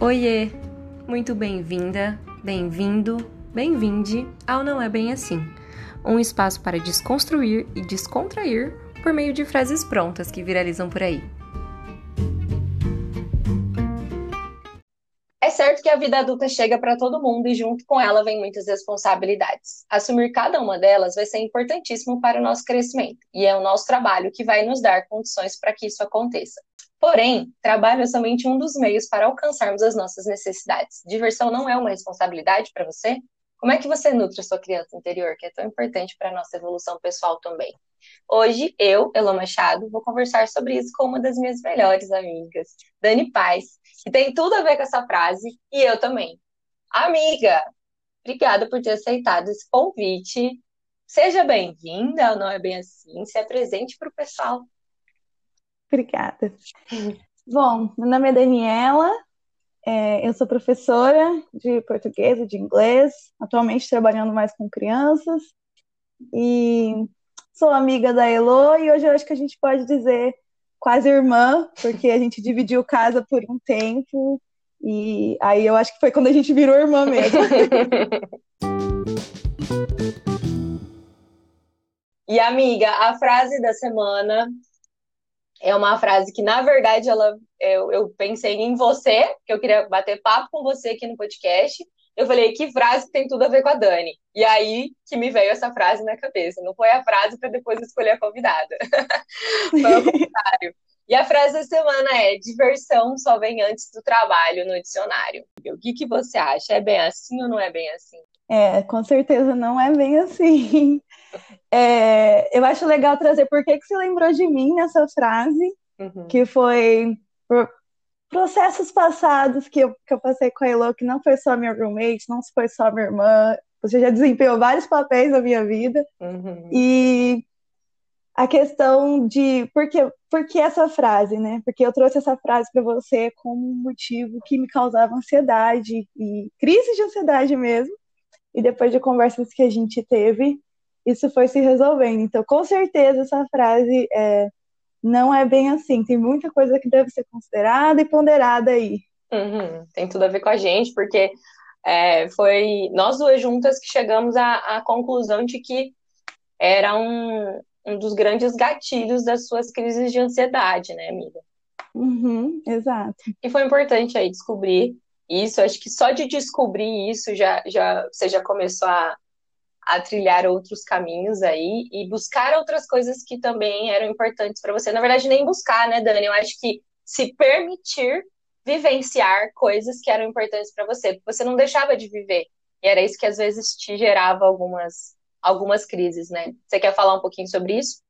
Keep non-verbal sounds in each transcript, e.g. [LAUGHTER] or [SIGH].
Oiê! Muito bem-vinda, bem-vindo, bem-vinde ao Não É Bem Assim um espaço para desconstruir e descontrair por meio de frases prontas que viralizam por aí. É certo que a vida adulta chega para todo mundo e junto com ela vem muitas responsabilidades. Assumir cada uma delas vai ser importantíssimo para o nosso crescimento e é o nosso trabalho que vai nos dar condições para que isso aconteça. Porém, trabalho é somente um dos meios para alcançarmos as nossas necessidades. Diversão não é uma responsabilidade para você? Como é que você nutre a sua criança interior, que é tão importante para a nossa evolução pessoal também? Hoje, eu, Elô Machado, vou conversar sobre isso com uma das minhas melhores amigas, Dani Paz, que tem tudo a ver com essa frase, e eu também. Amiga, obrigada por ter aceitado esse convite. Seja bem-vinda, não é bem assim? Se apresente para o pessoal. Obrigada. Bom, meu nome é Daniela, é, eu sou professora de português e de inglês, atualmente trabalhando mais com crianças, e sou amiga da Elo, e hoje eu acho que a gente pode dizer quase irmã, porque a gente dividiu casa por um tempo, e aí eu acho que foi quando a gente virou irmã mesmo. [LAUGHS] e amiga, a frase da semana é uma frase que, na verdade, ela, eu, eu pensei em você, que eu queria bater papo com você aqui no podcast. Eu falei, que frase tem tudo a ver com a Dani? E aí que me veio essa frase na cabeça. Não foi a frase para depois escolher a convidada. [LAUGHS] foi o contrário. E a frase da semana é: diversão só vem antes do trabalho no dicionário. O que, que você acha? É bem assim ou não é bem assim? É, com certeza não é bem assim. [LAUGHS] É, eu acho legal trazer por que, que você lembrou de mim nessa frase, uhum. que foi processos passados que eu, que eu passei com a Elo, que não foi só minha roommate, não foi só minha irmã, você já desempenhou vários papéis na minha vida. Uhum. E a questão de por que, por que essa frase, né? Porque eu trouxe essa frase para você como um motivo que me causava ansiedade e crise de ansiedade mesmo. E depois de conversas que a gente teve, isso foi se resolvendo. Então, com certeza, essa frase é, não é bem assim. Tem muita coisa que deve ser considerada e ponderada aí. Uhum, tem tudo a ver com a gente, porque é, foi nós duas juntas que chegamos à, à conclusão de que era um, um dos grandes gatilhos das suas crises de ansiedade, né, amiga? Uhum, exato. E foi importante aí descobrir isso. Acho que só de descobrir isso já, já você já começou a, a trilhar outros caminhos aí e buscar outras coisas que também eram importantes para você. Na verdade, nem buscar, né, Dani? Eu acho que se permitir vivenciar coisas que eram importantes para você, porque você não deixava de viver. E era isso que às vezes te gerava algumas algumas crises, né? Você quer falar um pouquinho sobre isso?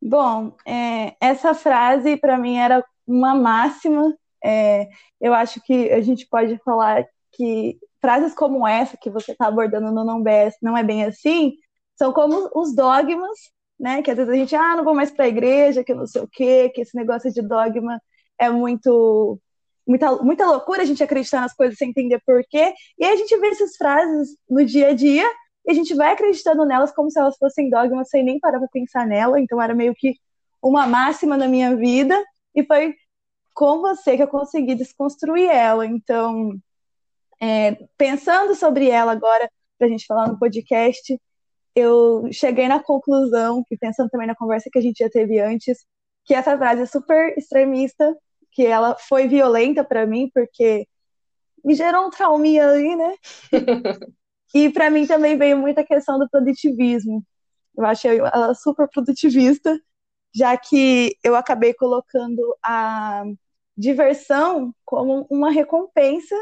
Bom, é, essa frase para mim era uma máxima. É, eu acho que a gente pode falar que frases como essa que você está abordando no Não BS, não é bem assim, são como os dogmas, né? Que às vezes a gente, ah, não vou mais para a igreja, que não sei o quê, que esse negócio de dogma é muito muita, muita loucura a gente acreditar nas coisas sem entender porquê. E aí a gente vê essas frases no dia a dia e a gente vai acreditando nelas como se elas fossem dogmas sem nem parar para pensar nela. Então era meio que uma máxima na minha vida e foi com você que eu consegui desconstruir ela. Então, é, pensando sobre ela agora, para a gente falar no podcast, eu cheguei na conclusão, que pensando também na conversa que a gente já teve antes, que essa frase é super extremista, que ela foi violenta para mim, porque me gerou um trauminha ali, né? [LAUGHS] e para mim também veio muita questão do produtivismo. Eu achei ela super produtivista, já que eu acabei colocando a diversão como uma recompensa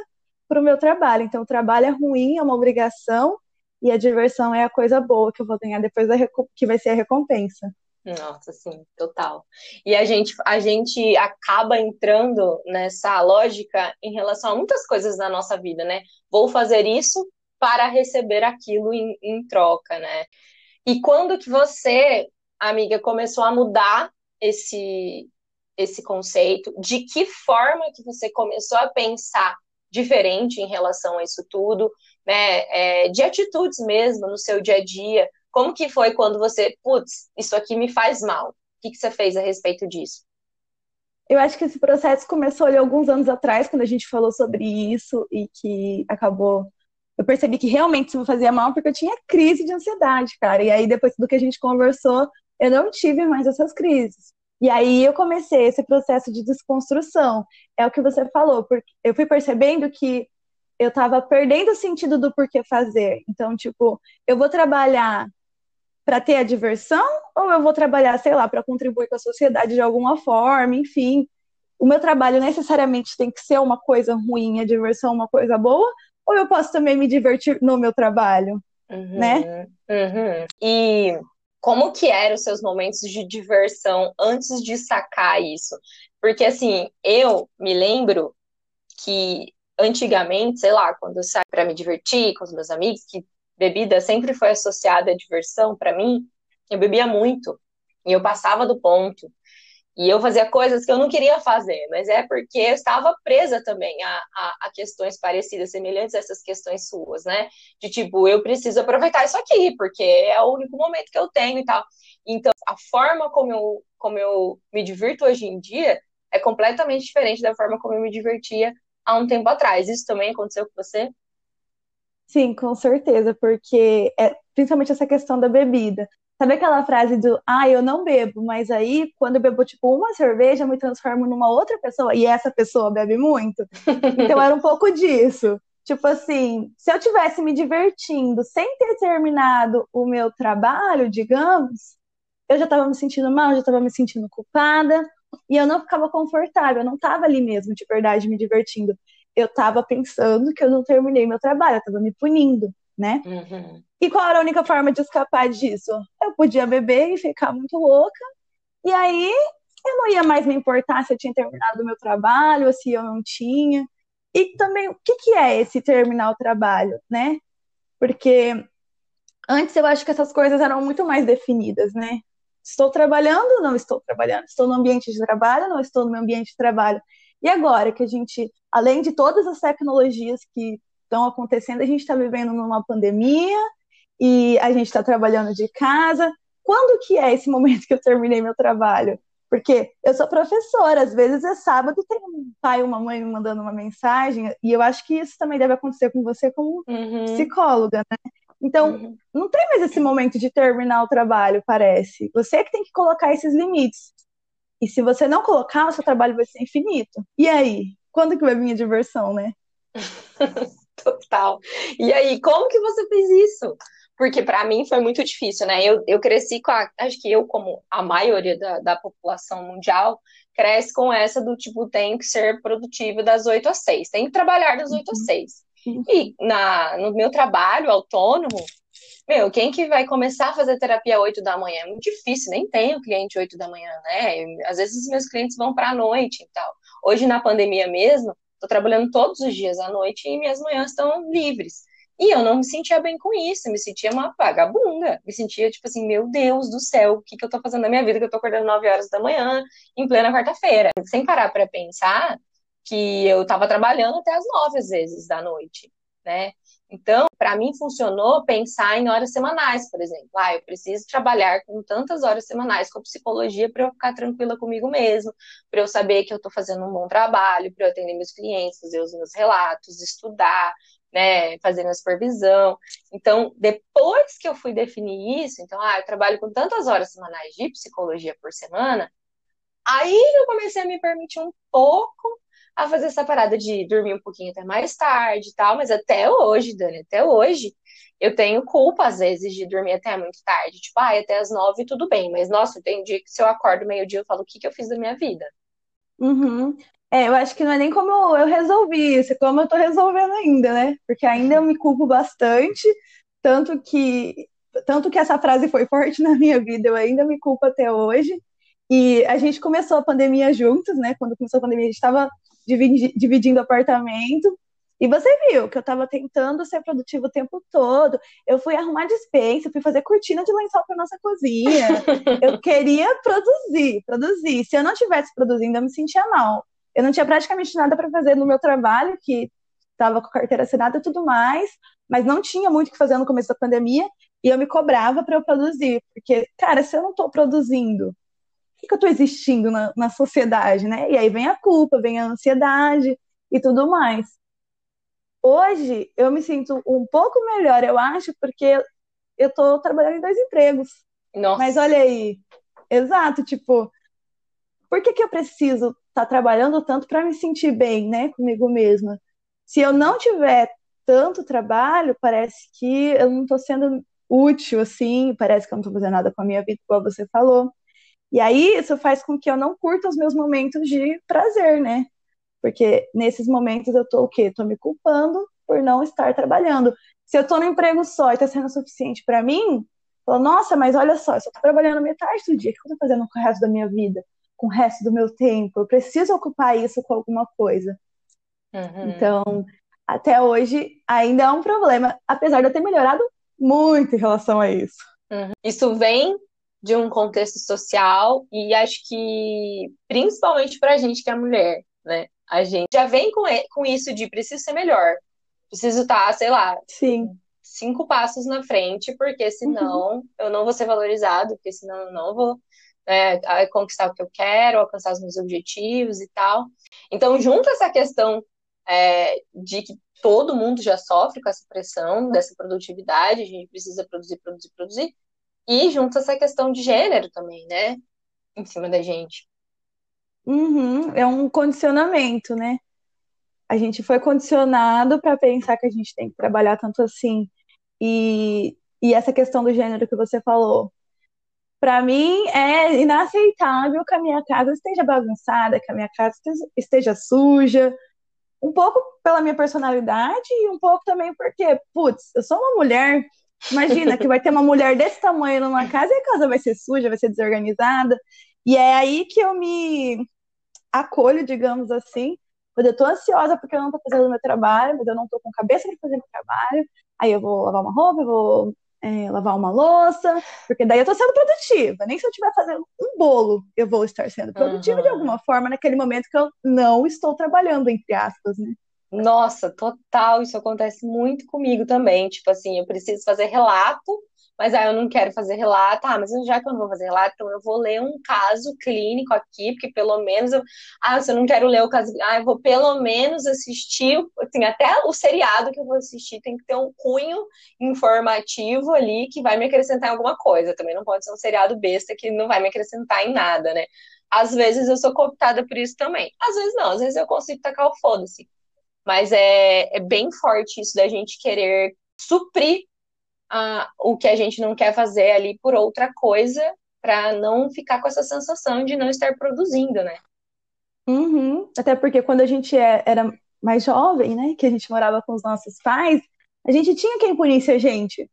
para o meu trabalho. Então, o trabalho é ruim, é uma obrigação, e a diversão é a coisa boa que eu vou ganhar depois da que vai ser a recompensa. Nossa, sim, total. E a gente, a gente acaba entrando nessa lógica em relação a muitas coisas da nossa vida, né? Vou fazer isso para receber aquilo em, em troca, né? E quando que você, amiga, começou a mudar esse esse conceito? De que forma que você começou a pensar diferente em relação a isso tudo, né? É, de atitudes mesmo no seu dia a dia. Como que foi quando você, putz, isso aqui me faz mal? O que, que você fez a respeito disso? eu acho que esse processo começou ali alguns anos atrás, quando a gente falou sobre isso e que acabou. Eu percebi que realmente isso me fazia mal porque eu tinha crise de ansiedade, cara. E aí, depois do que a gente conversou, eu não tive mais essas crises. E aí eu comecei esse processo de desconstrução. É o que você falou, porque eu fui percebendo que eu estava perdendo o sentido do porquê fazer. Então, tipo, eu vou trabalhar para ter a diversão ou eu vou trabalhar, sei lá, para contribuir com a sociedade de alguma forma, enfim. O meu trabalho necessariamente tem que ser uma coisa ruim, a diversão uma coisa boa, ou eu posso também me divertir no meu trabalho, uhum, né? Uhum. E como que eram os seus momentos de diversão antes de sacar isso? Porque assim, eu me lembro que antigamente, sei lá, quando eu saí para me divertir com os meus amigos, que bebida sempre foi associada à diversão para mim, eu bebia muito e eu passava do ponto. E eu fazia coisas que eu não queria fazer, mas é porque eu estava presa também a, a, a, questões parecidas, semelhantes a essas questões suas, né? De tipo, eu preciso aproveitar isso aqui, porque é o único momento que eu tenho e tal. Então, a forma como eu, como eu me divirto hoje em dia é completamente diferente da forma como eu me divertia há um tempo atrás. Isso também aconteceu com você? Sim, com certeza, porque é principalmente essa questão da bebida. Sabe aquela frase do, ah, eu não bebo, mas aí quando eu bebo tipo uma cerveja, eu me transformo numa outra pessoa e essa pessoa bebe muito? Então era um [LAUGHS] pouco disso. Tipo assim, se eu tivesse me divertindo sem ter terminado o meu trabalho, digamos, eu já estava me sentindo mal, já estava me sentindo culpada e eu não ficava confortável, eu não estava ali mesmo de verdade me divertindo eu estava pensando que eu não terminei meu trabalho, eu estava me punindo, né? Uhum. E qual era a única forma de escapar disso? Eu podia beber e ficar muito louca, e aí eu não ia mais me importar se eu tinha terminado o meu trabalho ou se eu não tinha. E também, o que, que é esse terminar o trabalho, né? Porque antes eu acho que essas coisas eram muito mais definidas, né? Estou trabalhando, não estou trabalhando. Estou no ambiente de trabalho, não estou no meu ambiente de trabalho. E agora que a gente, além de todas as tecnologias que estão acontecendo, a gente está vivendo numa pandemia e a gente está trabalhando de casa. Quando que é esse momento que eu terminei meu trabalho? Porque eu sou professora, às vezes é sábado, tem um pai ou uma mãe me mandando uma mensagem, e eu acho que isso também deve acontecer com você como uhum. psicóloga, né? Então, uhum. não tem mais esse momento de terminar o trabalho, parece. Você é que tem que colocar esses limites. E se você não colocar, o seu trabalho vai ser infinito. E aí? Quando que vai vir a diversão, né? [LAUGHS] Total. E aí, como que você fez isso? Porque para mim foi muito difícil, né? Eu, eu cresci com a. Acho que eu, como a maioria da, da população mundial, cresce com essa do tipo, tem que ser produtivo das 8 às 6, tem que trabalhar das 8 às 6. Uhum. E na, no meu trabalho autônomo, meu, quem que vai começar a fazer terapia 8 da manhã? É muito difícil, nem tenho cliente 8 da manhã, né? Às vezes os meus clientes vão para a noite e tal. Hoje, na pandemia mesmo, estou trabalhando todos os dias à noite e minhas manhãs estão livres. E eu não me sentia bem com isso, me sentia uma vagabunda. Me sentia tipo assim, meu Deus do céu, o que, que eu tô fazendo na minha vida que eu tô acordando 9 horas da manhã, em plena quarta-feira? Sem parar para pensar que eu tava trabalhando até as 9 às vezes da noite, né? Então, para mim funcionou pensar em horas semanais, por exemplo. Ah, eu preciso trabalhar com tantas horas semanais com psicologia para eu ficar tranquila comigo mesmo, para eu saber que eu estou fazendo um bom trabalho, para eu atender meus clientes, fazer os meus relatos, estudar, né, fazer minha supervisão. Então, depois que eu fui definir isso, então, ah, eu trabalho com tantas horas semanais de psicologia por semana, aí eu comecei a me permitir um pouco a fazer essa parada de dormir um pouquinho até mais tarde e tal, mas até hoje, Dani, até hoje, eu tenho culpa, às vezes, de dormir até muito tarde. Tipo, ah, até as nove tudo bem, mas nossa, tem dia que se eu acordo meio-dia, eu falo, o que, que eu fiz da minha vida? Uhum. É, eu acho que não é nem como eu resolvi isso, é como eu tô resolvendo ainda, né? Porque ainda eu me culpo bastante, tanto que tanto que essa frase foi forte [LAUGHS] na minha vida, eu ainda me culpo até hoje. E a gente começou a pandemia juntos, né? Quando começou a pandemia, a gente estava dividi, dividindo apartamento. E você viu que eu estava tentando ser produtivo o tempo todo. Eu fui arrumar dispensa, fui fazer cortina de lençol para nossa cozinha. [LAUGHS] eu queria produzir, produzir. Se eu não estivesse produzindo, eu me sentia mal. Eu não tinha praticamente nada para fazer no meu trabalho, que estava com carteira assinada e tudo mais, mas não tinha muito o que fazer no começo da pandemia, e eu me cobrava para eu produzir, porque, cara, se eu não estou produzindo que, que eu estou existindo na, na sociedade, né? E aí vem a culpa, vem a ansiedade e tudo mais. Hoje eu me sinto um pouco melhor, eu acho, porque eu estou trabalhando em dois empregos. Nossa. Mas olha aí, exato, tipo, por que, que eu preciso estar tá trabalhando tanto para me sentir bem, né, comigo mesma? Se eu não tiver tanto trabalho, parece que eu não estou sendo útil, assim, parece que eu não estou fazendo nada com a minha vida, igual você falou. E aí isso faz com que eu não curta os meus momentos de prazer, né? Porque nesses momentos eu tô o quê? Tô me culpando por não estar trabalhando. Se eu tô no emprego só e tá sendo suficiente para mim, falo, nossa, mas olha só, eu só tô trabalhando metade do dia, o que eu tô fazendo com o resto da minha vida? Com o resto do meu tempo? Eu preciso ocupar isso com alguma coisa. Uhum. Então, até hoje ainda é um problema, apesar de eu ter melhorado muito em relação a isso. Uhum. Isso vem de um contexto social e acho que principalmente para a gente que é mulher, né? A gente já vem com, com isso de preciso ser melhor, preciso estar, tá, sei lá, Sim. cinco passos na frente, porque senão uhum. eu não vou ser valorizado, porque senão eu não vou né, conquistar o que eu quero, alcançar os meus objetivos e tal. Então, junto essa questão é, de que todo mundo já sofre com essa pressão dessa produtividade, a gente precisa produzir, produzir, produzir, e junto essa questão de gênero também, né? Em cima da gente. Uhum, é um condicionamento, né? A gente foi condicionado para pensar que a gente tem que trabalhar tanto assim. E, e essa questão do gênero que você falou. Para mim é inaceitável que a minha casa esteja bagunçada, que a minha casa esteja suja. Um pouco pela minha personalidade e um pouco também porque, putz, eu sou uma mulher Imagina que vai ter uma mulher desse tamanho numa casa e a casa vai ser suja, vai ser desorganizada. E é aí que eu me acolho, digamos assim, quando eu tô ansiosa porque eu não tô fazendo meu trabalho, mas eu não tô com cabeça para fazer meu trabalho. Aí eu vou lavar uma roupa, eu vou é, lavar uma louça, porque daí eu tô sendo produtiva. Nem se eu estiver fazendo um bolo, eu vou estar sendo produtiva uhum. de alguma forma naquele momento que eu não estou trabalhando, entre aspas, né? Nossa, total, isso acontece muito comigo também. Tipo assim, eu preciso fazer relato, mas aí eu não quero fazer relato. Ah, mas já que eu não vou fazer relato, então eu vou ler um caso clínico aqui, porque pelo menos eu. Ah, se eu não quero ler o caso. Ah, eu vou pelo menos assistir. Assim, até o seriado que eu vou assistir tem que ter um cunho informativo ali que vai me acrescentar em alguma coisa. Também não pode ser um seriado besta que não vai me acrescentar em nada, né? Às vezes eu sou cooptada por isso também. Às vezes não, às vezes eu consigo tacar o foda-se. Mas é, é bem forte isso da gente querer suprir uh, o que a gente não quer fazer ali por outra coisa, para não ficar com essa sensação de não estar produzindo, né? Uhum. Até porque quando a gente é, era mais jovem, né, que a gente morava com os nossos pais, a gente tinha quem punisse a gente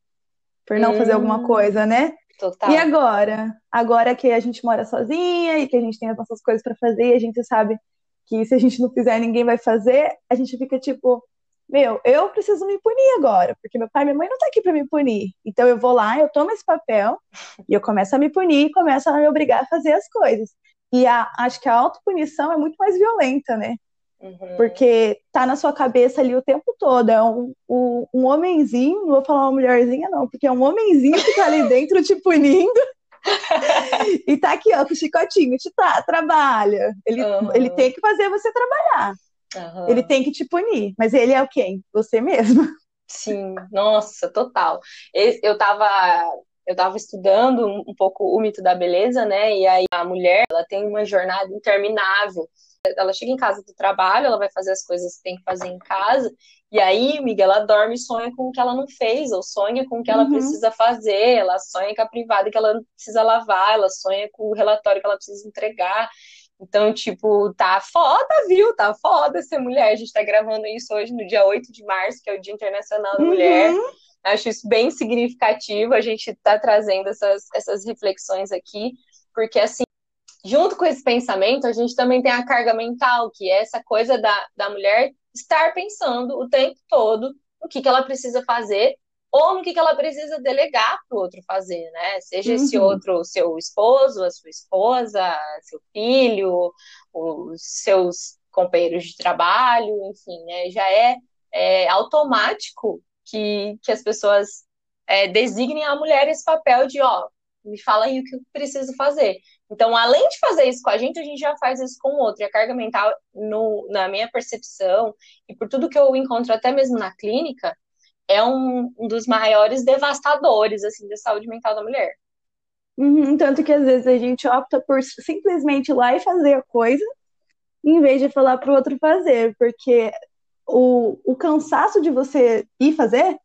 por não hum, fazer alguma hum. coisa, né? Total. E agora? Agora que a gente mora sozinha e que a gente tem as nossas coisas para fazer, e a gente sabe que se a gente não fizer, ninguém vai fazer, a gente fica tipo, meu, eu preciso me punir agora, porque meu pai e minha mãe não tá aqui para me punir. Então eu vou lá, eu tomo esse papel e eu começo a me punir e começo a me obrigar a fazer as coisas. E a, acho que a autopunição é muito mais violenta, né? Uhum. Porque tá na sua cabeça ali o tempo todo. É um, um, um homenzinho, não vou falar uma mulherzinha, não, porque é um homenzinho que tá ali dentro te punindo [LAUGHS] e tá aqui, ó, com o chicotinho, te tá, trabalha. Ele, uhum. ele tem que fazer você trabalhar. Uhum. Ele tem que te punir. Mas ele é o quem? Você mesmo. [LAUGHS] Sim, nossa, total. Eu tava, eu tava estudando um pouco o mito da beleza, né? E aí a mulher, ela tem uma jornada interminável ela chega em casa do trabalho, ela vai fazer as coisas que tem que fazer em casa, e aí, Miguel, ela dorme e sonha com o que ela não fez, ou sonha com o que ela uhum. precisa fazer, ela sonha com a privada que ela precisa lavar, ela sonha com o relatório que ela precisa entregar. Então, tipo, tá foda, viu? Tá foda ser mulher. A gente tá gravando isso hoje no dia 8 de março, que é o Dia Internacional da uhum. Mulher. Acho isso bem significativo, a gente tá trazendo essas, essas reflexões aqui, porque assim, junto com esse pensamento, a gente também tem a carga mental, que é essa coisa da, da mulher estar pensando o tempo todo no que, que ela precisa fazer ou no que, que ela precisa delegar para o outro fazer, né? Seja uhum. esse outro seu esposo, a sua esposa, seu filho, os seus companheiros de trabalho, enfim, né? Já é, é automático que, que as pessoas é, designem a mulher esse papel de, ó, me fala aí o que eu preciso fazer. Então, além de fazer isso com a gente, a gente já faz isso com o outro. E a carga mental, no, na minha percepção, e por tudo que eu encontro até mesmo na clínica, é um, um dos maiores devastadores, assim, da saúde mental da mulher. Uhum, tanto que às vezes a gente opta por simplesmente ir lá e fazer a coisa, em vez de falar para o outro fazer, porque o, o cansaço de você ir fazer,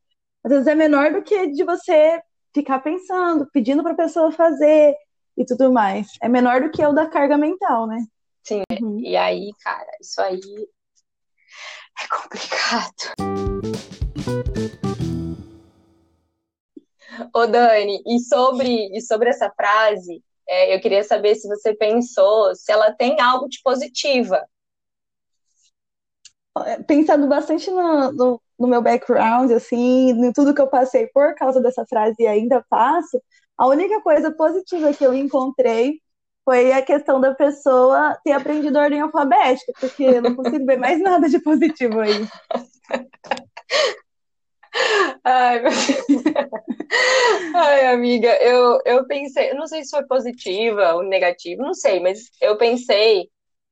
às vezes é menor do que de você ficar pensando, pedindo para a pessoa fazer e tudo mais. É menor do que o da carga mental, né? Sim, uhum. e aí, cara, isso aí é complicado. Ô Dani, e sobre, e sobre essa frase, é, eu queria saber se você pensou se ela tem algo de positiva. Pensando bastante no, no, no meu background, assim, em tudo que eu passei por causa dessa frase e ainda passo, a única coisa positiva que eu encontrei foi a questão da pessoa ter aprendido a ordem alfabética, porque eu não consigo ver mais [LAUGHS] nada de positivo aí. [LAUGHS] Ai, meu Ai, amiga, eu, eu pensei, não sei se foi positiva ou negativa, não sei, mas eu pensei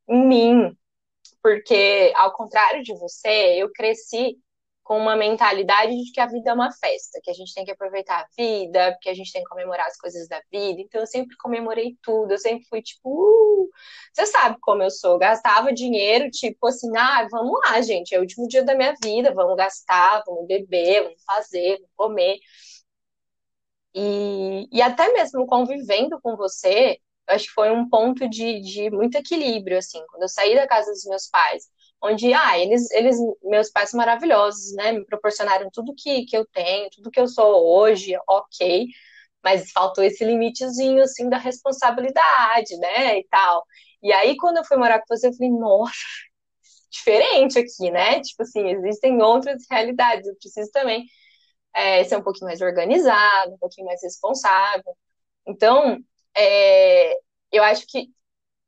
em mim, porque ao contrário de você, eu cresci com uma mentalidade de que a vida é uma festa, que a gente tem que aproveitar a vida, que a gente tem que comemorar as coisas da vida. Então eu sempre comemorei tudo, eu sempre fui tipo, uh! você sabe como eu sou, gastava dinheiro, tipo assim, ah, vamos lá, gente, é o último dia da minha vida, vamos gastar, vamos beber, vamos fazer, vamos comer. E, e até mesmo convivendo com você, eu acho que foi um ponto de, de muito equilíbrio, assim, quando eu saí da casa dos meus pais, onde, ah, eles, eles, meus pais são maravilhosos, né? Me proporcionaram tudo que, que eu tenho, tudo que eu sou hoje, ok, mas faltou esse limitezinho, assim, da responsabilidade, né, e tal. E aí, quando eu fui morar com você, eu falei, nossa, diferente aqui, né? Tipo assim, existem outras realidades, eu preciso também é, ser um pouquinho mais organizado, um pouquinho mais responsável. Então, é, eu acho que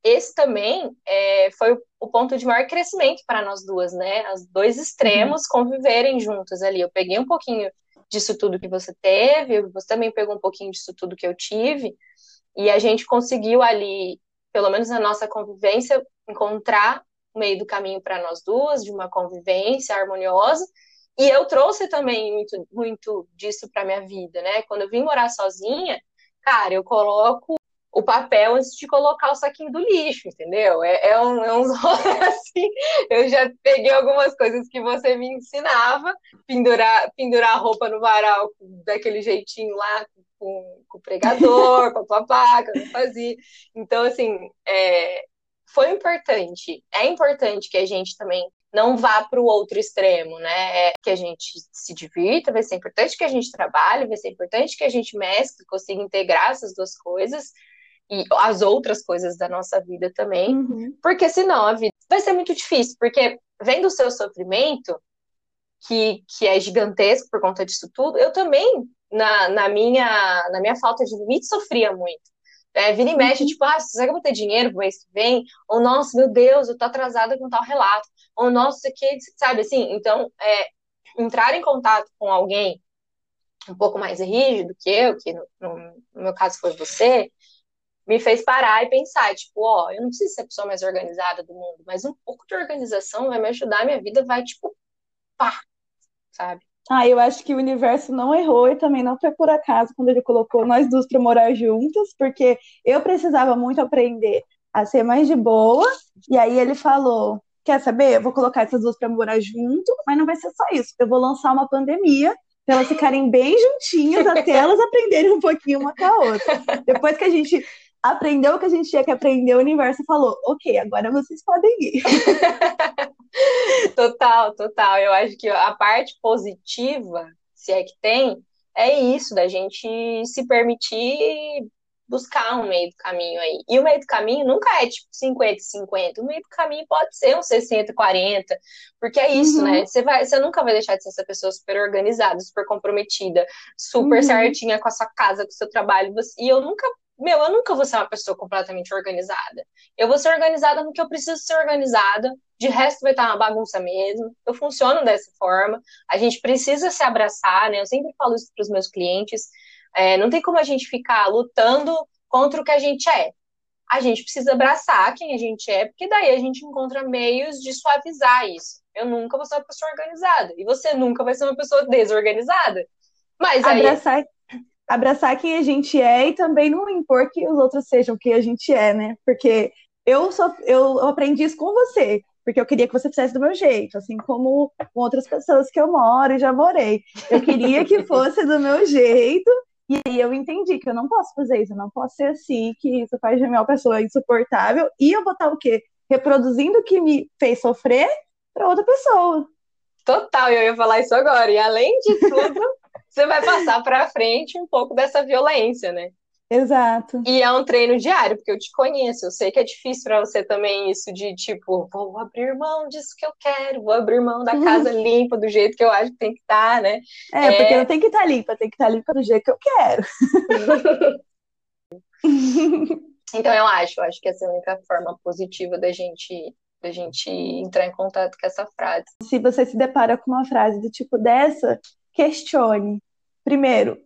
esse também é, foi o ponto de maior crescimento para nós duas, né? Os dois extremos uhum. conviverem juntos ali. Eu peguei um pouquinho disso tudo que você teve, você também pegou um pouquinho disso tudo que eu tive, e a gente conseguiu ali, pelo menos na nossa convivência, encontrar o meio do caminho para nós duas, de uma convivência harmoniosa. E eu trouxe também muito, muito disso para minha vida, né? Quando eu vim morar sozinha, cara, eu coloco o papel antes de colocar o saquinho do lixo, entendeu? É, é, um, é uns [LAUGHS] assim. Eu já peguei algumas coisas que você me ensinava, pendurar, pendurar a roupa no varal daquele jeitinho lá, com, com o pregador, papapá, que eu não fazia. Então, assim, é, foi importante. É importante que a gente também não vá para o outro extremo, né? É que a gente se divirta, vai ser importante que a gente trabalhe, vai ser importante que a gente mescle, consiga integrar essas duas coisas e as outras coisas da nossa vida também, uhum. porque senão a vida vai ser muito difícil, porque vendo o seu sofrimento, que, que é gigantesco por conta disso tudo, eu também, na, na, minha, na minha falta de limite, sofria muito. É, vira e mexe, uhum. tipo, ah, será que eu vou ter dinheiro pro mês que vem? Ou, nossa, meu Deus, eu tô atrasada com tal relato. Ou, nossa, que, sabe assim? Então, é, entrar em contato com alguém um pouco mais rígido que eu, que no, no meu caso foi você, me fez parar e pensar, tipo, ó, eu não preciso ser a pessoa mais organizada do mundo, mas um pouco de organização vai me ajudar, minha vida vai, tipo, pá, sabe? Ah, eu acho que o universo não errou e também não foi por acaso quando ele colocou nós duas para morar juntas, porque eu precisava muito aprender a ser mais de boa, e aí ele falou: Quer saber? Eu vou colocar essas duas para morar junto, mas não vai ser só isso. Eu vou lançar uma pandemia para elas ficarem bem juntinhas até elas aprenderem um pouquinho uma com a outra. [LAUGHS] Depois que a gente aprendeu o que a gente tinha que aprender, o universo falou: ok, agora vocês podem ir. [LAUGHS] total, total. Eu acho que a parte positiva, se é que tem, é isso, da gente se permitir buscar um meio do caminho aí. E o meio do caminho nunca é tipo 50 50. O meio do caminho pode ser um 60 40, porque é isso, uhum. né? Você vai, você nunca vai deixar de ser essa pessoa super organizada, super comprometida, super uhum. certinha com a sua casa, com o seu trabalho. E eu nunca meu, eu nunca vou ser uma pessoa completamente organizada. Eu vou ser organizada no que eu preciso ser organizada, de resto vai estar uma bagunça mesmo. Eu funciono dessa forma. A gente precisa se abraçar, né? Eu sempre falo isso para os meus clientes. É, não tem como a gente ficar lutando contra o que a gente é. a gente precisa abraçar quem a gente é, porque daí a gente encontra meios de suavizar isso. Eu nunca vou ser uma pessoa organizada, e você nunca vai ser uma pessoa desorganizada. Mas aí... abraçar, quem a gente é e também não impor que os outros sejam quem a gente é, né? Porque eu só eu aprendi isso com você porque eu queria que você fizesse do meu jeito, assim como com outras pessoas que eu moro e já morei. Eu queria que [LAUGHS] fosse do meu jeito, e aí eu entendi que eu não posso fazer isso, eu não posso ser assim, que isso faz de mim uma pessoa insuportável, e eu vou estar o quê? Reproduzindo o que me fez sofrer para outra pessoa. Total, eu ia falar isso agora. E além de tudo, você vai passar para frente um pouco dessa violência, né? Exato. E é um treino diário, porque eu te conheço, eu sei que é difícil para você também isso de tipo, vou abrir mão disso que eu quero, vou abrir mão da casa [LAUGHS] limpa do jeito que eu acho que tem que estar, tá, né? É, é, porque não tem que estar tá limpa, tem que estar tá limpa do jeito que eu quero. [LAUGHS] então eu acho, eu acho que essa é a única forma positiva da gente da gente entrar em contato com essa frase. Se você se depara com uma frase do tipo dessa, questione. Primeiro,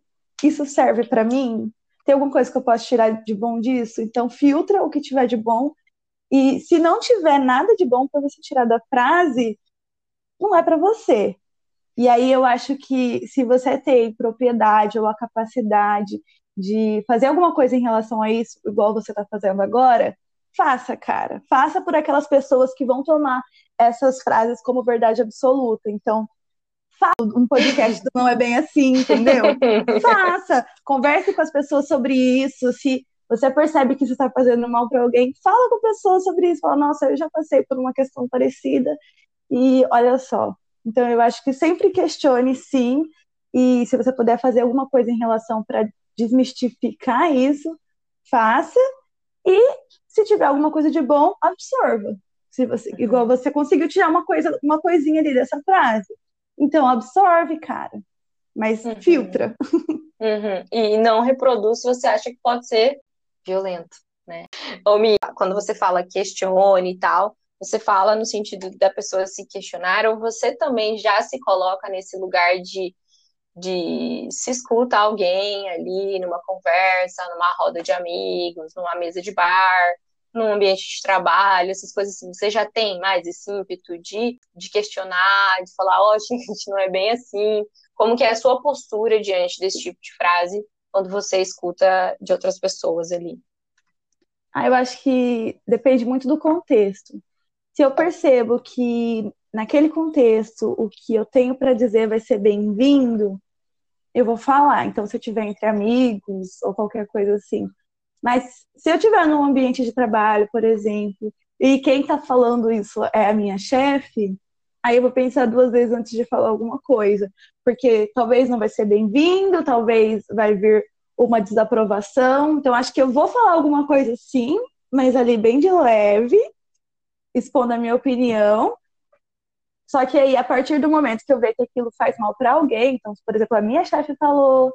isso serve para mim? tem alguma coisa que eu posso tirar de bom disso? Então, filtra o que tiver de bom. E se não tiver nada de bom para você tirar da frase, não é para você. E aí eu acho que se você tem propriedade ou a capacidade de fazer alguma coisa em relação a isso, igual você está fazendo agora, faça, cara. Faça por aquelas pessoas que vão tomar essas frases como verdade absoluta. Então, um podcast do Não É Bem Assim, entendeu? [LAUGHS] Faça, converse com as pessoas sobre isso. Se você percebe que você está fazendo mal para alguém, fala com a pessoa sobre isso. Fala, nossa, eu já passei por uma questão parecida e olha só. Então, eu acho que sempre questione, sim, e se você puder fazer alguma coisa em relação para desmistificar isso, faça. E se tiver alguma coisa de bom, absorva. Se você, igual você conseguiu tirar uma coisa, uma coisinha ali dessa frase então absorve, cara, mas uhum. filtra. [LAUGHS] Uhum. E não reproduz se você acha que pode ser violento, né? Ou me, quando você fala questione e tal, você fala no sentido da pessoa se questionar, ou você também já se coloca nesse lugar de, de se escuta alguém ali numa conversa, numa roda de amigos, numa mesa de bar, num ambiente de trabalho, essas coisas assim, você já tem mais esse ímpeto de, de questionar, de falar, ó, oh, [LAUGHS] gente, não é bem assim. Como que é a sua postura diante desse tipo de frase quando você escuta de outras pessoas ali? Ah, eu acho que depende muito do contexto. Se eu percebo que naquele contexto o que eu tenho para dizer vai ser bem-vindo, eu vou falar. Então, se eu tiver entre amigos ou qualquer coisa assim, mas se eu estiver num ambiente de trabalho, por exemplo, e quem está falando isso é a minha chefe, aí eu vou pensar duas vezes antes de falar alguma coisa, porque talvez não vai ser bem-vindo, talvez vai vir uma desaprovação. Então acho que eu vou falar alguma coisa sim, mas ali bem de leve, expondo a minha opinião. Só que aí, a partir do momento que eu ver que aquilo faz mal para alguém, então, por exemplo, a minha chefe falou,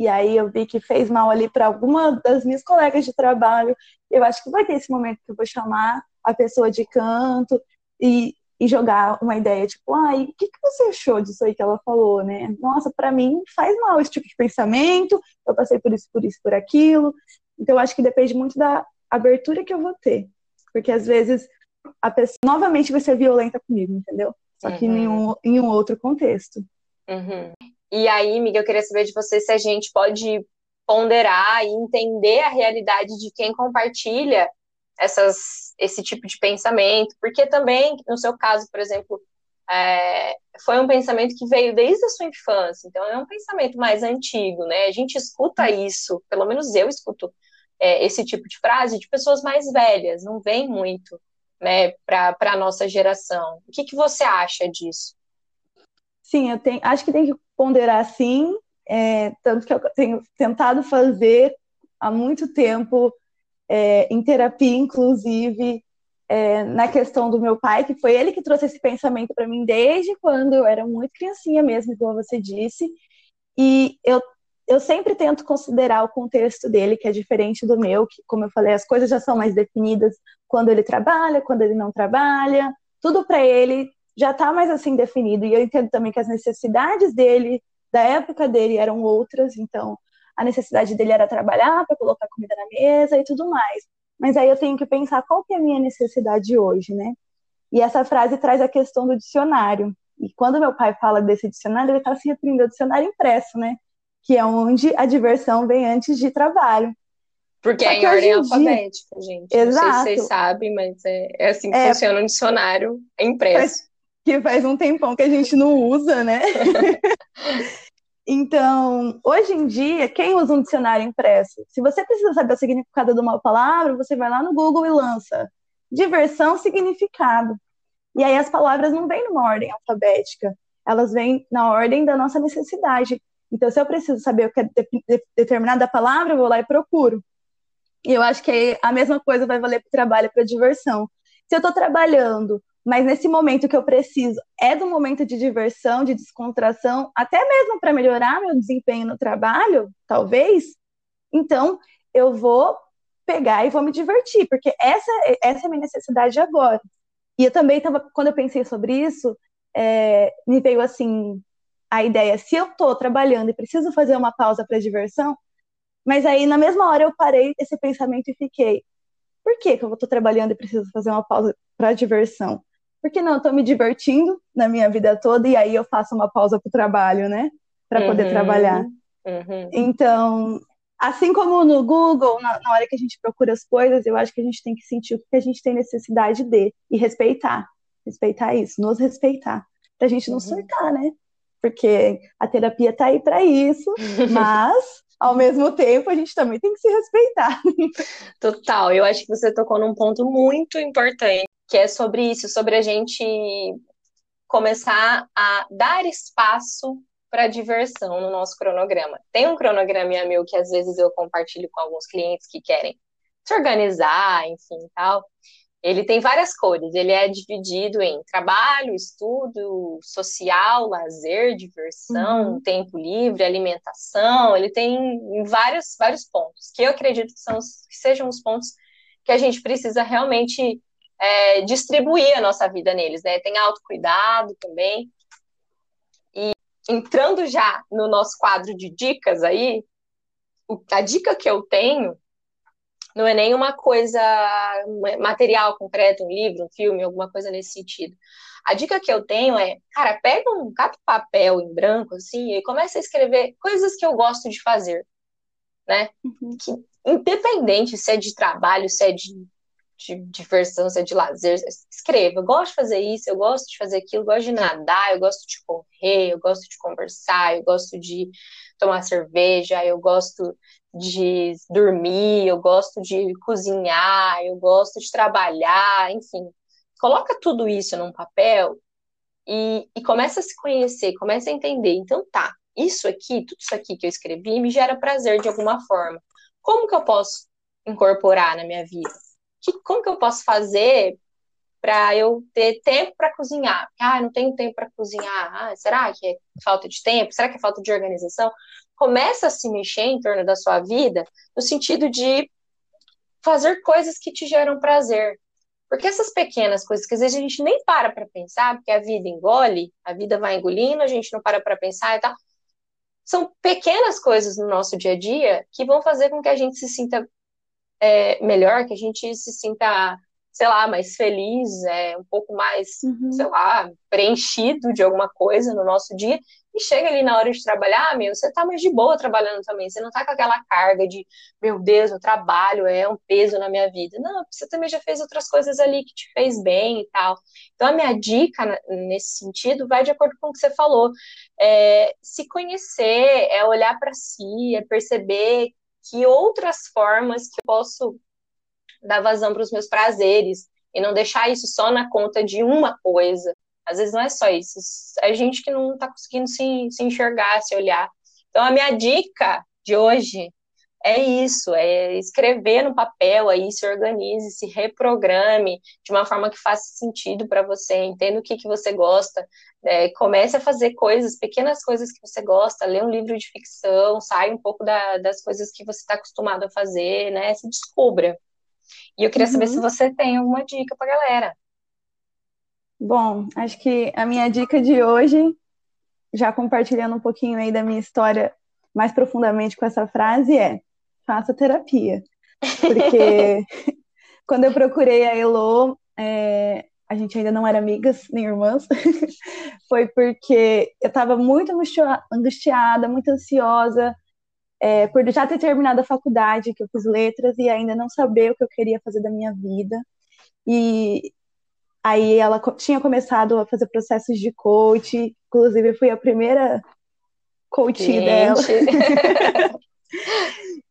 e aí eu vi que fez mal ali para alguma das minhas colegas de trabalho. Eu acho que vai ter esse momento que eu vou chamar a pessoa de canto e, e jogar uma ideia, tipo, ai, o que, que você achou disso aí que ela falou, né? Nossa, para mim faz mal esse tipo de pensamento, eu passei por isso, por isso, por aquilo. Então eu acho que depende muito da abertura que eu vou ter. Porque às vezes a pessoa novamente vai ser violenta comigo, entendeu? Só que uhum. em, um, em um outro contexto. Uhum. E aí, Miguel, eu queria saber de você se a gente pode ponderar e entender a realidade de quem compartilha essas, esse tipo de pensamento, porque também, no seu caso, por exemplo, é, foi um pensamento que veio desde a sua infância, então é um pensamento mais antigo, né? A gente escuta isso, pelo menos eu escuto é, esse tipo de frase de pessoas mais velhas, não vem muito né, para a nossa geração. O que, que você acha disso? Sim, eu tenho, acho que tem que ponderar sim, é, tanto que eu tenho tentado fazer há muito tempo, é, em terapia, inclusive, é, na questão do meu pai, que foi ele que trouxe esse pensamento para mim desde quando eu era muito criancinha mesmo, como você disse, e eu, eu sempre tento considerar o contexto dele, que é diferente do meu, que, como eu falei, as coisas já são mais definidas quando ele trabalha, quando ele não trabalha, tudo para ele já está mais assim definido. E eu entendo também que as necessidades dele, da época dele, eram outras. Então, a necessidade dele era trabalhar para colocar comida na mesa e tudo mais. mas aí eu tenho que pensar qual que é a minha necessidade hoje, né? E essa frase traz a questão do dicionário. E quando meu pai fala desse dicionário, ele está se referindo ao dicionário impresso, né? Que é onde a diversão vem antes de trabalho. Porque é em ordem alfabética, gente. Exato. Não sei se vocês sabem, mas é, é assim que é, funciona o dicionário impresso. Que faz um tempão que a gente não usa, né? então, hoje em dia, quem usa um dicionário impresso? Se você precisa saber o significado de uma palavra, você vai lá no Google e lança diversão, significado. E aí as palavras não vêm numa ordem alfabética, elas vêm na ordem da nossa necessidade. Então, se eu preciso saber o que é de, de, determinada palavra, eu vou lá e procuro. E eu acho que a mesma coisa vai valer para o trabalho, para a diversão. Se eu estou trabalhando, mas nesse momento que eu preciso é do momento de diversão, de descontração, até mesmo para melhorar meu desempenho no trabalho, talvez, então eu vou pegar e vou me divertir, porque essa, essa é a minha necessidade agora. E eu também estava, quando eu pensei sobre isso, é, me veio assim a ideia: se eu estou trabalhando e preciso fazer uma pausa para diversão, mas aí, na mesma hora, eu parei esse pensamento e fiquei: por que, que eu estou trabalhando e preciso fazer uma pausa para diversão? Porque não, eu estou me divertindo na minha vida toda e aí eu faço uma pausa para o trabalho, né? Para poder uhum, trabalhar. Uhum. Então, assim como no Google, na, na, hora que a gente procura as coisas, eu acho que a gente tem que sentir o que a gente tem necessidade de e respeitar. Respeitar isso, nos respeitar. Pra gente não uhum. surtar, né? Porque a terapia tá aí para isso, [LAUGHS] mas ao mesmo tempo, a gente também tem que se respeitar. Total, eu acho que você tocou num ponto muito importante, que é sobre isso, sobre a gente começar a dar espaço para diversão no nosso cronograma. Tem um cronograma meu que às vezes eu compartilho com alguns clientes que querem se organizar, enfim, tal. Ele tem várias cores, ele é dividido em trabalho, estudo, social, lazer, diversão, uhum. tempo livre, alimentação, ele tem vários, vários pontos, que eu acredito que, são, que sejam os pontos que a gente precisa realmente é, distribuir a nossa vida neles, né? Tem autocuidado também. E entrando já no nosso quadro de dicas aí, a dica que eu tenho não é nenhuma coisa material, concreto, um livro, um filme, alguma coisa nesse sentido. A dica que eu tenho é, cara, pega um capa papel em branco, assim, e começa a escrever coisas que eu gosto de fazer, né? Uhum. Que, independente se é de trabalho, se é de, de, diversão, se é de lazer, escreva. Eu gosto de fazer isso, eu gosto de fazer aquilo, eu gosto de nadar, eu gosto de correr, eu gosto de conversar, eu gosto de tomar cerveja, eu gosto de dormir, eu gosto de cozinhar, eu gosto de trabalhar, enfim. Coloca tudo isso num papel e, e começa a se conhecer, começa a entender. Então tá, isso aqui, tudo isso aqui que eu escrevi me gera prazer de alguma forma. Como que eu posso incorporar na minha vida? Que, como que eu posso fazer para eu ter tempo para cozinhar? Ah, não tenho tempo para cozinhar. Ah, será que é falta de tempo? Será que é falta de organização? Começa a se mexer em torno da sua vida no sentido de fazer coisas que te geram prazer. Porque essas pequenas coisas que às vezes a gente nem para para pensar, porque a vida engole, a vida vai engolindo, a gente não para para pensar e tal. São pequenas coisas no nosso dia a dia que vão fazer com que a gente se sinta é, melhor, que a gente se sinta, sei lá, mais feliz, é, um pouco mais, uhum. sei lá, preenchido de alguma coisa no nosso dia. E chega ali na hora de trabalhar, meu, você tá mais de boa trabalhando também. Você não tá com aquela carga de, meu Deus, o trabalho é um peso na minha vida. Não, você também já fez outras coisas ali que te fez bem e tal. Então, a minha dica nesse sentido vai de acordo com o que você falou. É se conhecer, é olhar para si, é perceber que outras formas que eu posso dar vazão para os meus prazeres e não deixar isso só na conta de uma coisa. Às vezes não é só isso, é gente que não está conseguindo se, se enxergar, se olhar. Então, a minha dica de hoje é isso, é escrever no papel aí, se organize, se reprograme de uma forma que faça sentido para você, entenda o que, que você gosta, é, comece a fazer coisas, pequenas coisas que você gosta, lê um livro de ficção, sai um pouco da, das coisas que você está acostumado a fazer, né, se descubra. E eu queria uhum. saber se você tem alguma dica para galera. Bom, acho que a minha dica de hoje, já compartilhando um pouquinho aí da minha história mais profundamente com essa frase, é faça terapia. Porque [LAUGHS] [LAUGHS] quando eu procurei a Elo, é, a gente ainda não era amigas, nem irmãs, [LAUGHS] foi porque eu estava muito angustiada, muito ansiosa, é, por já ter terminado a faculdade, que eu fiz letras, e ainda não saber o que eu queria fazer da minha vida. E aí ela tinha começado a fazer processos de coach, inclusive eu fui a primeira coach Gente. dela. [LAUGHS]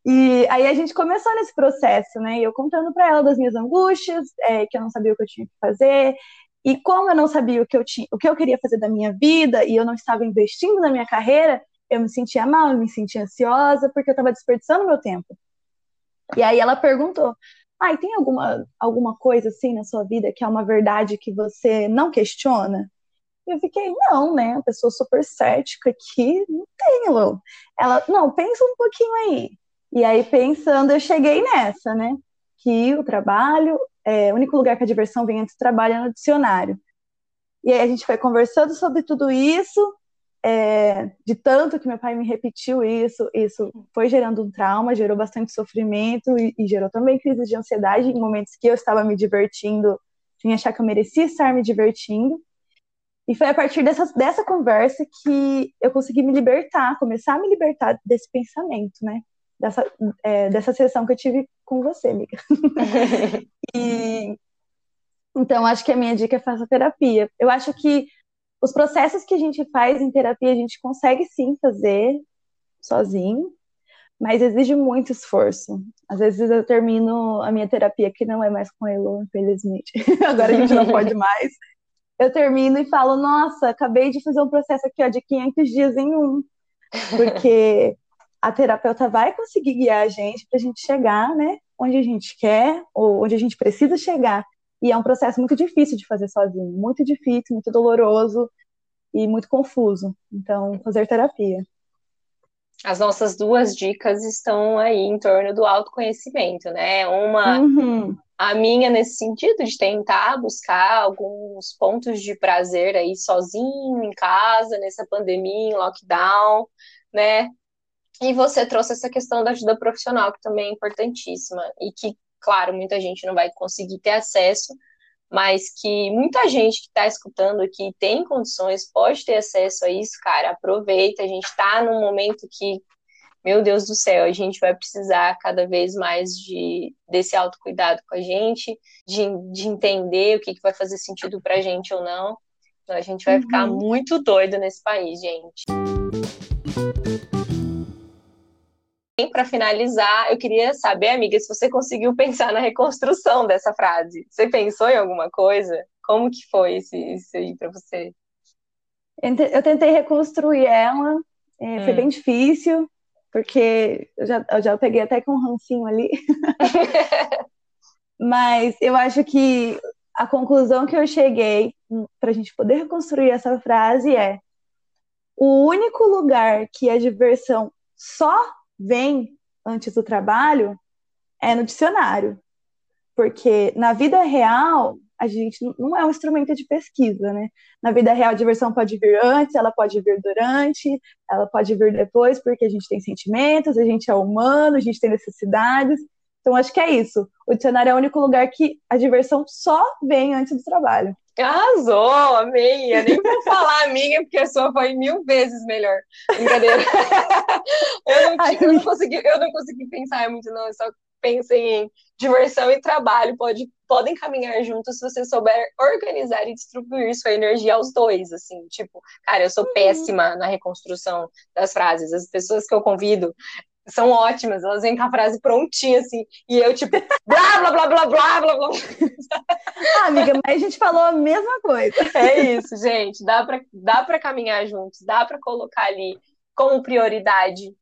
E aí a gente começou nesse processo, né? Eu contando para ela das minhas angústias, é, que eu não sabia o que eu tinha que fazer. E como eu não sabia o que eu tinha, o que eu queria fazer da minha vida e eu não estava investindo na minha carreira, eu me sentia mal, eu me sentia ansiosa porque eu estava desperdiçando meu tempo. E aí ela perguntou: "Ah, tem alguma alguma coisa assim na sua vida que é uma verdade que você não questiona?" E eu fiquei, não, né? A pessoa super cética aqui, não tem, Lu. Ela, não, pensa um pouquinho aí. E aí, pensando, eu cheguei nessa, né? Que o trabalho, é, o único lugar que a diversão vem antes do trabalho é no dicionário. E aí a gente foi conversando sobre tudo isso, é, de tanto que meu pai me repetiu isso, isso foi gerando um trauma, gerou bastante sofrimento e, e gerou também crises de ansiedade em momentos que eu estava me divertindo, sem achar que eu merecia estar me divertindo. E foi a partir dessa, dessa conversa que eu consegui me libertar, começar a me libertar desse pensamento, né? dessa, é, dessa sessão que eu tive com você, amiga. [LAUGHS] e, então, acho que a minha dica é faça terapia. Eu acho que os processos que a gente faz em terapia, a gente consegue sim fazer sozinho, mas exige muito esforço. Às vezes eu termino a minha terapia, que não é mais com a Elo, infelizmente. [LAUGHS] Agora a gente não pode [LAUGHS] mais. Eu termino e falo, nossa, acabei de fazer um processo aqui ó, de 500 dias em um. Porque [LAUGHS] a terapeuta vai conseguir guiar a gente para a gente chegar, né, onde a gente quer ou onde a gente precisa chegar. E é um processo muito difícil de fazer sozinho, muito difícil, muito doloroso e muito confuso. Então, fazer terapia. As nossas duas dicas estão aí em torno do autoconhecimento, né? Uma, uhum. a minha nesse sentido de tentar buscar alguns pontos de prazer aí sozinho em casa nessa pandemia, em lockdown, né? E você trouxe essa questão da ajuda profissional, que também é importantíssima, e que, claro, muita gente não vai conseguir ter acesso, mas que muita gente que está escutando aqui tem condições, pode ter acesso a isso, cara, aproveita, a gente está num momento que, meu Deus do céu, a gente vai precisar cada vez mais de desse autocuidado com a gente, de, de entender o que, que vai fazer sentido para a gente ou não. Então, a gente vai uhum. ficar muito doido nesse país, gente para finalizar, eu queria saber, amiga, se você conseguiu pensar na reconstrução dessa frase. Você pensou em alguma coisa? Como que foi isso, isso aí para você? Eu tentei reconstruir ela, é, hum. foi bem difícil, porque eu já, eu já peguei até com um rancinho ali. [LAUGHS] Mas eu acho que a conclusão que eu cheguei para a gente poder reconstruir essa frase é: o único lugar que a diversão só vem antes do trabalho é no dicionário. Porque na vida real, a gente não é um instrumento de pesquisa, né? Na vida real, a diversão pode vir antes, ela pode vir durante, ela pode vir depois, porque a gente tem sentimentos, a gente é humano, a gente tem necessidades. Então, acho que é isso. O dicionário é o único lugar que a diversão só vem antes do trabalho. Arrasou, amei. Eu nem vou falar amiga, porque a sua foi mil vezes melhor. Brincadeira. [LAUGHS] eu, não, eu, não consegui, eu não consegui pensar muito, não. Eu só pensei em diversão e trabalho. Pode, podem caminhar juntos se você souber organizar e distribuir sua energia aos dois. Assim, tipo, cara, eu sou uhum. péssima na reconstrução das frases. As pessoas que eu convido, são ótimas, elas vêm com a frase prontinha, assim, e eu, tipo, blá, blá, blá, blá, blá, blá, blá. Ah, amiga, mas a gente falou a mesma coisa. É isso, gente, dá pra, dá pra caminhar juntos, dá pra colocar ali como prioridade,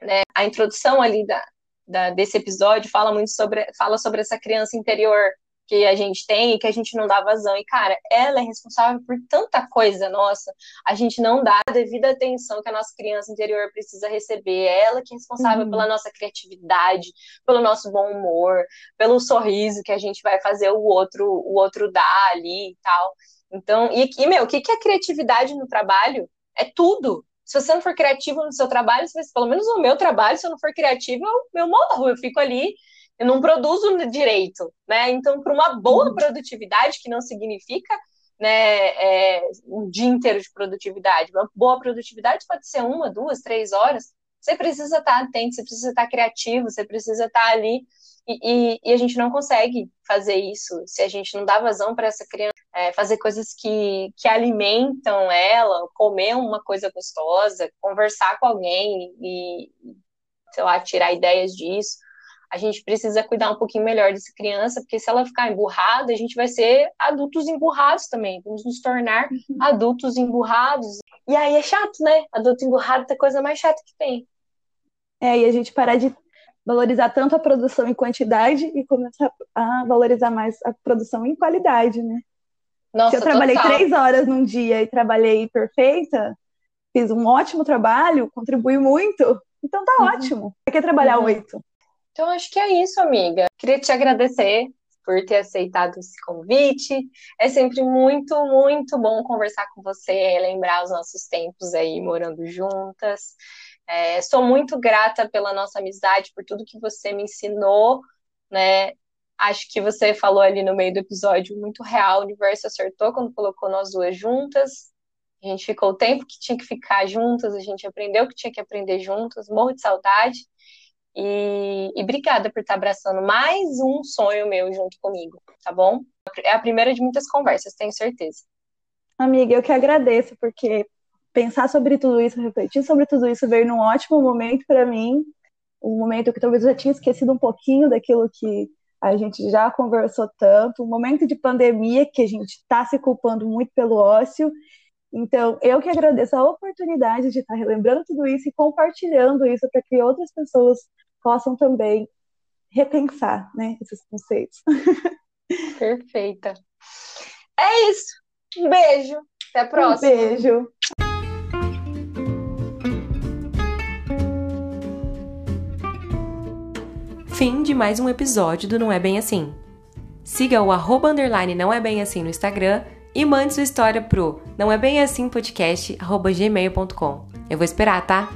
né, a introdução ali da, da, desse episódio fala muito sobre, fala sobre essa criança interior, que a gente tem e que a gente não dá vazão. E, cara, ela é responsável por tanta coisa nossa. A gente não dá a devida atenção que a nossa criança interior precisa receber. É ela que é responsável uhum. pela nossa criatividade, pelo nosso bom humor, pelo sorriso que a gente vai fazer o outro, o outro dar ali e tal. Então, e, e meu, o que, que é criatividade no trabalho? É tudo. Se você não for criativo no seu trabalho, pelo menos no meu trabalho, se eu não for criativo, eu, eu morro, eu fico ali eu não produzo direito, né? Então, para uma boa uhum. produtividade, que não significa né, é, um dia inteiro de produtividade, uma boa produtividade pode ser uma, duas, três horas. Você precisa estar atento, você precisa estar criativo, você precisa estar ali. E, e, e a gente não consegue fazer isso se a gente não dá vazão para essa criança é, fazer coisas que, que alimentam ela, comer uma coisa gostosa, conversar com alguém e, sei lá, tirar ideias disso a gente precisa cuidar um pouquinho melhor dessa criança, porque se ela ficar emburrada, a gente vai ser adultos emburrados também, vamos nos tornar uhum. adultos emburrados. E aí é chato, né? Adulto emburrado é a coisa mais chata que tem. É, e a gente parar de valorizar tanto a produção em quantidade e começar a valorizar mais a produção em qualidade, né? Nossa, Se eu trabalhei total. três horas num dia e trabalhei perfeita, fiz um ótimo trabalho, contribui muito, então tá uhum. ótimo. Pra que trabalhar uhum. oito? Então, acho que é isso, amiga. Queria te agradecer por ter aceitado esse convite. É sempre muito, muito bom conversar com você, lembrar os nossos tempos aí morando juntas. É, sou muito grata pela nossa amizade, por tudo que você me ensinou, né? Acho que você falou ali no meio do episódio muito real, o universo acertou quando colocou nós duas juntas. A gente ficou o tempo que tinha que ficar juntas, a gente aprendeu que tinha que aprender juntas, morro de saudade. E, e obrigada por estar abraçando mais um sonho meu junto comigo, tá bom? É a primeira de muitas conversas, tenho certeza. Amiga, eu que agradeço, porque pensar sobre tudo isso, refletir sobre tudo isso veio num ótimo momento para mim, um momento que talvez eu já tinha esquecido um pouquinho daquilo que a gente já conversou tanto, um momento de pandemia que a gente está se culpando muito pelo ócio. Então, eu que agradeço a oportunidade de estar relembrando tudo isso e compartilhando isso para que outras pessoas possam também repensar né, esses conceitos. [LAUGHS] Perfeita. É isso. Um beijo. Até a próxima. Um beijo. Fim de mais um episódio do Não É Bem Assim. Siga o arroba underline não é bem assim no Instagram e mande sua história pro não é bem assim podcast arroba gmail.com. Eu vou esperar, tá?